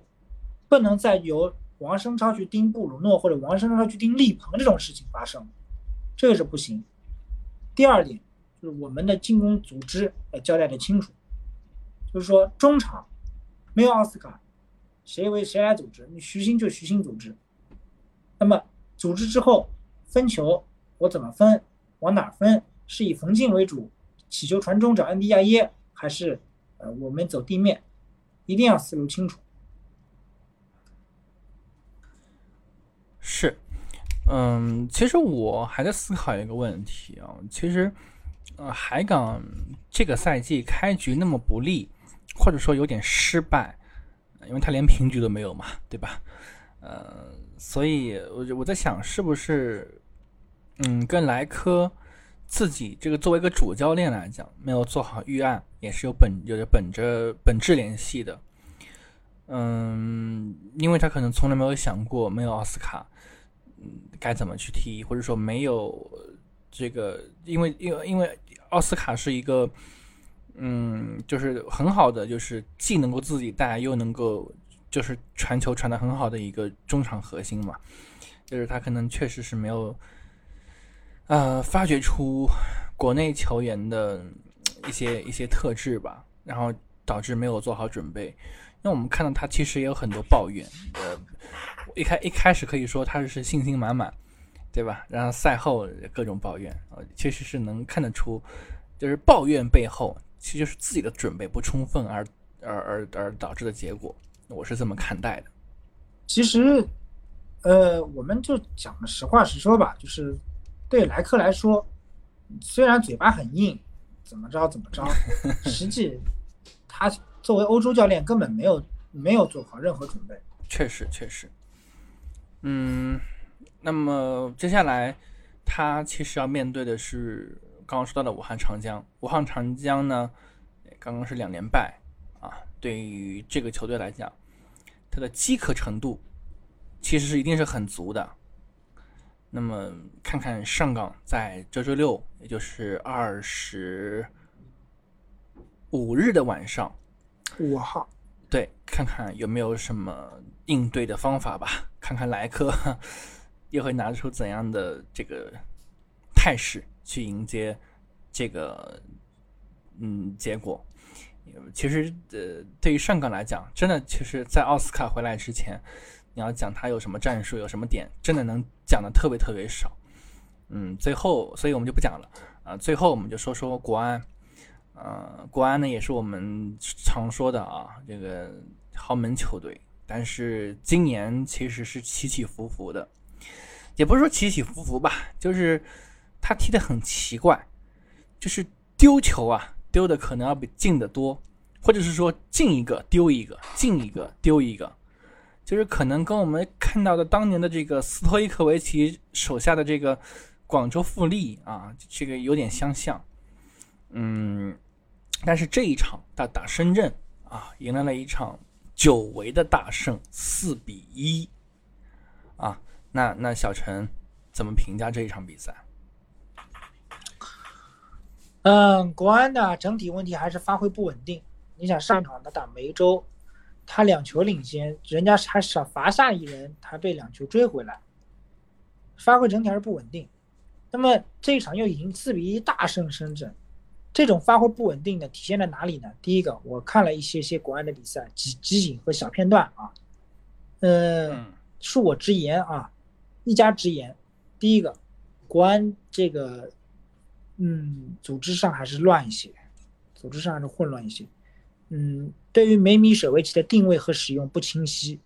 不能再由王声超去盯布鲁诺或者王声超去盯力鹏这种事情发生，这个是不行。第二点就是我们的进攻组织要交代的清楚，就是说中场。没有奥斯卡，谁为谁来组织？你徐新就徐新组织。那么组织之后分球，我怎么分？往哪分？是以冯静为主，起球传中找安迪亚耶，还是呃我们走地面？一定要思路清楚。是，嗯，其实我还在思考一个问题啊。其实，呃，海港这个赛季开局那么不利。或者说有点失败，因为他连平局都没有嘛，对吧？呃，所以我我在想，是不是，嗯，跟莱科自己这个作为一个主教练来讲，没有做好预案，也是有本有着本着本质联系的。嗯，因为他可能从来没有想过，没有奥斯卡，嗯，该怎么去踢，或者说没有这个，因为因为因为奥斯卡是一个。嗯，就是很好的，就是既能够自己带，又能够就是传球传的很好的一个中场核心嘛。就是他可能确实是没有，呃，发掘出国内球员的一些一些特质吧，然后导致没有做好准备。那我们看到他其实也有很多抱怨，呃，一开一开始可以说他是信心满满，对吧？然后赛后各种抱怨，呃，确实是能看得出，就是抱怨背后。其实就是自己的准备不充分而而而而导致的结果，我是这么看待的。其实，呃，我们就讲实话实说吧，就是对莱克来说，虽然嘴巴很硬，怎么着怎么着，实际他作为欧洲教练根本没有没有做好任何准备。确实，确实。嗯，那么接下来他其实要面对的是。刚刚说到的武汉长江，武汉长江呢，刚刚是两连败啊。对于这个球队来讲，它的饥渴程度其实是一定是很足的。那么看看上港在这周六，也就是二十五日的晚上，五号，对，看看有没有什么应对的方法吧。看看莱克 又会拿出怎样的这个态势。去迎接这个嗯结果，其实呃对于上港来讲，真的其实，在奥斯卡回来之前，你要讲他有什么战术，有什么点，真的能讲的特别特别少。嗯，最后，所以我们就不讲了啊。最后，我们就说说国安，呃，国安呢也是我们常说的啊这个豪门球队，但是今年其实是起起伏伏的，也不是说起起伏伏吧，就是。他踢得很奇怪，就是丢球啊，丢的可能要比进的多，或者是说进一个丢一个，进一个丢一个，就是可能跟我们看到的当年的这个斯托伊科维奇手下的这个广州富力啊，这个有点相像。嗯，但是这一场打打深圳啊，迎来了一场久违的大胜，四比一啊，那那小陈怎么评价这一场比赛？嗯，国安的整体问题还是发挥不稳定。你想上场他打梅州，他两球领先，人家还少罚下一人，他被两球追回来，发挥整体还是不稳定。那么这一场又赢四比一大胜深圳，这种发挥不稳定的体现在哪里呢？第一个，我看了一些些国安的比赛集集锦和小片段啊，呃，嗯恕我直言啊，一家直言，第一个，国安这个，嗯，组织上还是乱一些，组织上还是混乱一些，嗯，对于梅米舍维奇的定位和使用不清晰，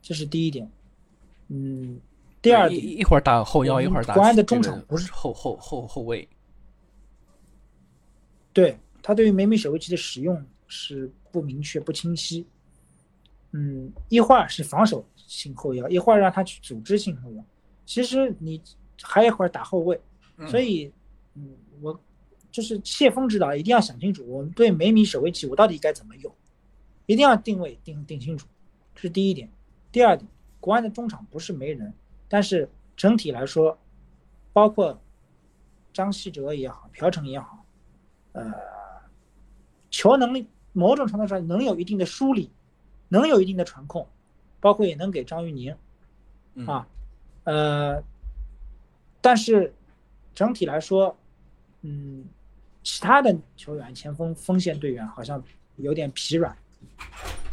这是第一点，嗯，第二点，一一会儿打后腰，一会儿打国安的中场不是后后后后卫，对他对于梅米舍维奇的使用是不明确、不清晰。嗯，一会儿是防守性后腰，一会儿让他去组织性后腰。其实你还一会儿打后卫，所以，嗯，我就是谢峰指导一定要想清楚，我们对每米守卫器我到底该怎么用，一定要定位定定清楚，这是第一点。第二点，国安的中场不是没人，但是整体来说，包括张稀哲也好，朴成也好，呃，球能力某种程度上能有一定的梳理，能有一定的传控，包括也能给张玉宁嗯啊，呃，但是整体来说，嗯，其他的球员前锋锋线队员好像有点疲软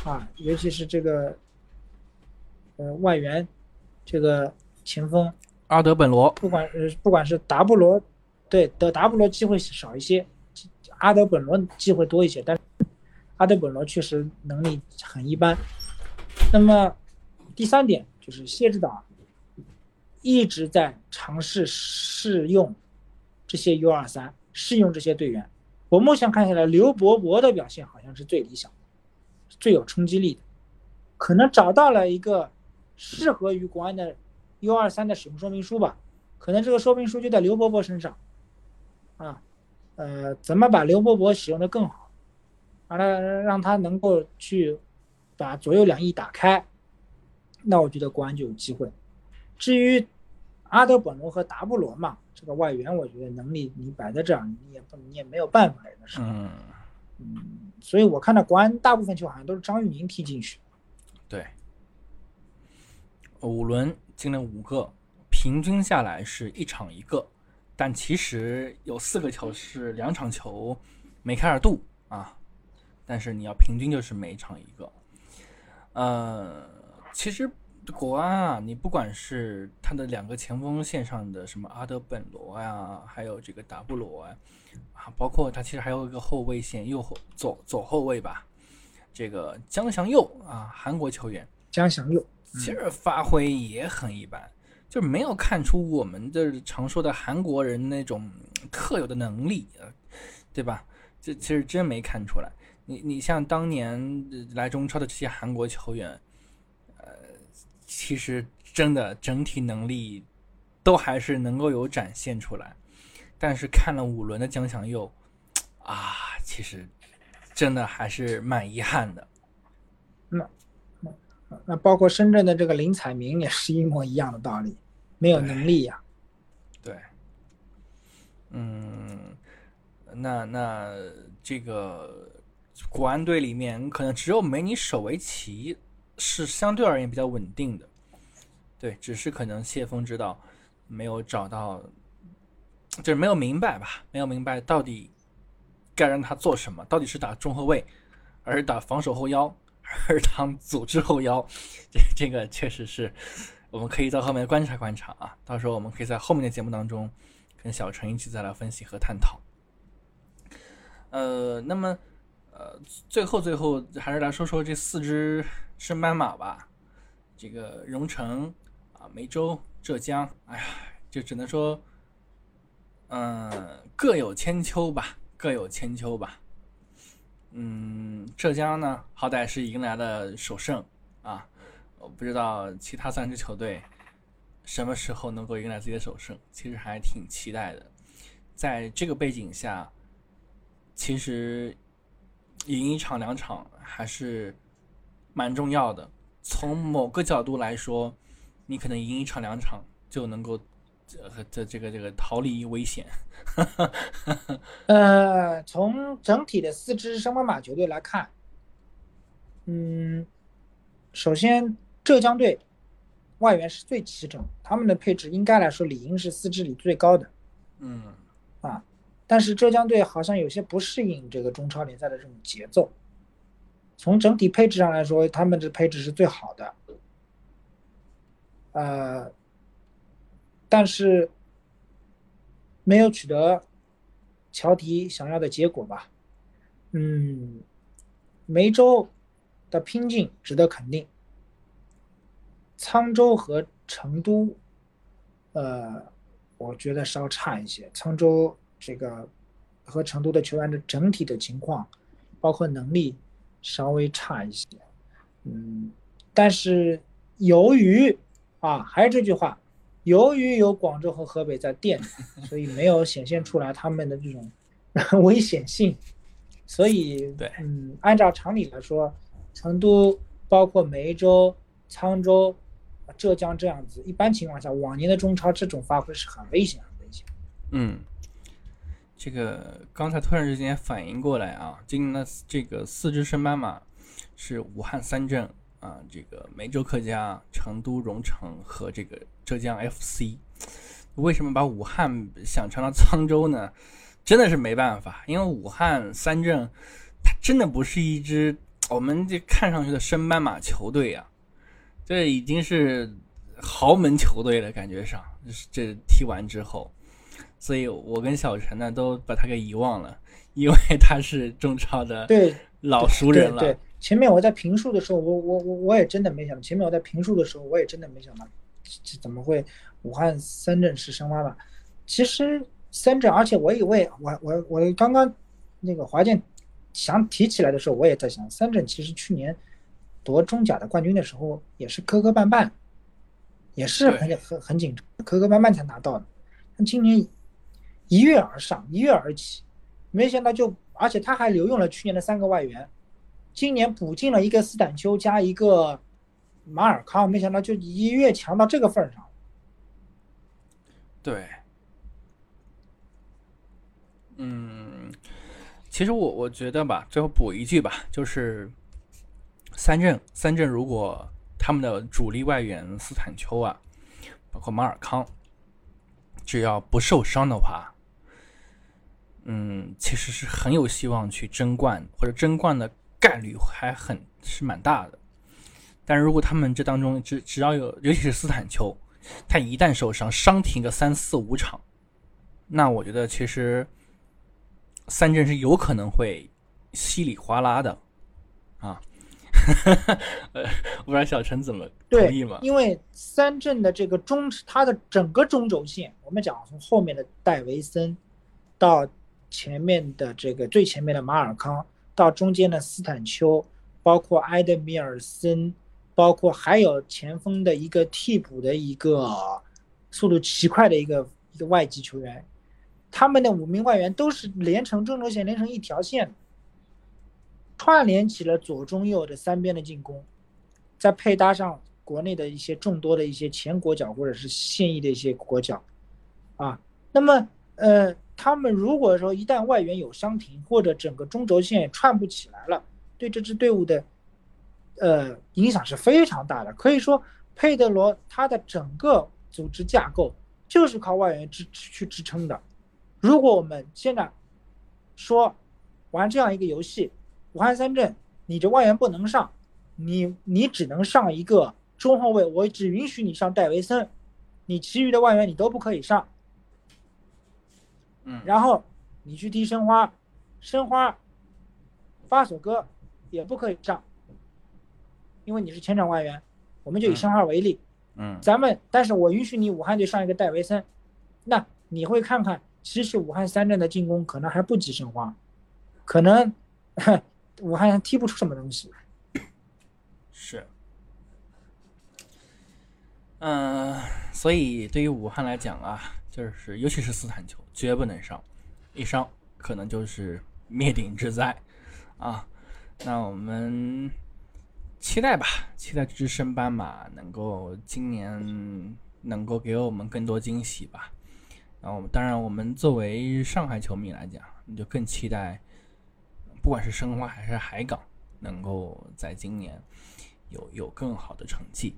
啊，尤其是这个呃外援这个前锋，阿德本罗，不管呃不管是达布罗，对的达布罗机会少一些，阿德本罗机会多一些，但阿德本罗确实能力很一般。那么第三点就是谢指导一直在尝试试用这些 U 二三，试用这些队员。我目前看下来，刘伯伯的表现好像是最理想的，最有冲击力的，可能找到了一个适合于国安的 U 二三的使用说明书吧。可能这个说明书就在刘伯伯身上，啊，呃，怎么把刘伯伯使用的更好，让他让他能够去把左右两翼打开，那我觉得国安就有机会。至于阿德本罗和达布罗嘛，这个外援，我觉得能力你摆在这儿，你也不你也没有办法的是，嗯，嗯，所以我看到国安大部分球好像都是张玉宁踢进去，对，五轮进了五个，平均下来是一场一个，但其实有四个球是两场球梅开二度啊，但是你要平均就是每场一个。呃，其实国安啊，你不管是他的两个前锋线上的什么阿德本罗呀，还有这个达布罗啊，啊，包括他其实还有一个后卫线右后左左后卫吧，这个姜祥佑啊，韩国球员，姜祥佑，其实发挥也很一般，就没有看出我们的常说的韩国人那种特有的能力，呃，对吧？这其实真没看出来。你你像当年呃来中超的这些韩国球员，呃，其实真的整体能力都还是能够有展现出来，但是看了五轮的江祥佑，啊，其实真的还是蛮遗憾的。那那包括深圳的这个林采明也是一模一样的道理，没有能力呀、对，嗯，那那这个国安队里面，可能只有梅尼舍维奇是相对而言比较稳定的，对，只是可能谢峰知道没有找到，就是没有明白吧，没有明白到底该让他做什么，到底是打中后卫，还是打防守后腰，还是当组织后腰，这这个确实是我们可以到后面观察观察啊，到时候我们可以在后面的节目当中跟小陈一起再来分析和探讨。呃，那么呃，最后最后还是来说说这四支升班马吧。这个荣成啊、梅州、浙江，哎呀，就只能说，嗯、各有千秋吧，各有千秋吧。嗯，浙江呢，好歹是迎来了首胜啊，我不知道其他三支球队什么时候能够迎来自己的首胜，其实还挺期待的。在这个背景下，其实赢一场两场还是蛮重要的。从某个角度来说，你可能赢一场两场就能够这这这个这个逃离危险。呃，从整体的四支升班马球队来看，嗯，首先浙江队外援是最齐整，他们的配置应该来说理应是四支里最高的。嗯但是浙江队好像有些不适应这个中超联赛的这种节奏。从整体配置上来说，他们的配置是最好的。呃，但是没有取得乔迪想要的结果吧？嗯，梅州的拼劲值得肯定。沧州和成都，呃，我觉得稍差一些。沧州这个和成都的球员的整体的情况，包括能力稍微差一些。嗯，但是由于啊，还是这句话，由于有广州和河北在垫，所以没有显现出来他们的这种 危险性。所以，对，嗯，按照常理来说，成都包括梅州、沧州。浙江这样子，一般情况下，往年的中超这种发挥是很危险，很危险。嗯，这个刚才突然之间反应过来啊，今年的这个四支升班马是武汉三镇啊，这个梅州客家、成都蓉城和这个浙江 FC。为什么把武汉想成了沧州呢？真的是没办法，因为武汉三镇它真的不是一支我们这看上去的升班马球队呀。这已经是豪门球队了，感觉上这踢完之后，所以我跟小陈呢都把他给遗忘了，因为他是中超的对老熟人了。对，前面我在评述的时候，我我我我也真的没想到，前面我在评述的时候，我也真的没想到，这怎么会武汉三镇是申花吧？其实三镇，而且我以为我我我刚刚那个华健想提起来的时候，我也在想，三镇其实去年。夺中甲的冠军的时候也是磕磕绊绊，也是很很很紧张，磕磕绊绊才拿到的。那今年一跃而上，一跃而起，没想到就而且他还留用了去年的三个外援，今年补进了一个斯坦丘加一个马尔康，没想到就一跃强到这个份上。对，嗯，其实我我觉得吧，最后补一句吧，就是。三镇，三镇如果他们的主力外援斯坦丘啊，包括马尔康，只要不受伤的话，嗯，其实是很有希望去争冠，或者争冠的概率还很是蛮大的。但如果他们这当中只只要有，尤其是斯坦丘，他一旦受伤，伤停个三四五场，那我觉得其实三镇是有可能会稀里哗啦的啊。呃，不知道小陈怎么同意吗？因为三镇的这个中，他的整个中轴线，我们讲从后面的戴维森，到前面的这个最前面的马尔康，到中间的斯坦丘，包括埃德米尔森，包括还有前锋的一个替补的一个速度奇快的一个一个外籍球员，他们的五名外援都是连成中轴线，连成一条线。串联起了左中右的三边的进攻，再配搭上国内的一些众多的一些前国脚或者是现役的一些国脚，啊，那么呃，他们如果说一旦外援有伤停或者整个中轴线串不起来了，对这支队伍的呃影响是非常大的。可以说，佩德罗他的整个组织架构就是靠外援支去支撑的。如果我们现在说玩这样一个游戏，武汉三镇，你这外援不能上，你你只能上一个中后卫，我只允许你上戴维森，你其余的外援你都不可以上。嗯，然后你去踢申花，申花，发索戈也不可以上，因为你是前场外援，我们就以申花为例。嗯，咱们但是我允许你武汉队上一个戴维森，那你会看看，其实武汉三镇的进攻可能还不及申花，可能。武汉踢不出什么东西，是，嗯，所以对于武汉来讲啊，就是尤其是斯坦丘，绝不能伤，一伤可能就是灭顶之灾啊。那我们期待吧，期待这支升班马能够今年能够给我们更多惊喜吧。然后，当然，我们作为上海球迷来讲，你就更期待。不管是申花还是海港，能够在今年有有更好的成绩。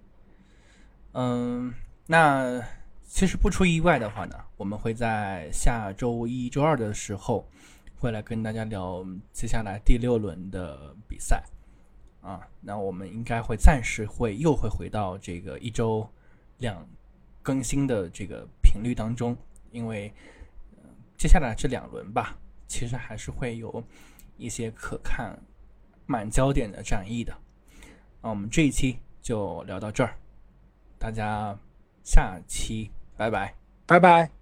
嗯，那其实不出意外的话呢，我们会在下周一周二的时候，会来跟大家聊接下来第六轮的比赛。啊，那我们应该会暂时会又会回到这个一周两更新的这个频率当中，因为接下来这两轮吧，其实还是会有一些可看满焦点的战役的。那我们这一期就聊到这儿，大家下期拜拜，拜拜。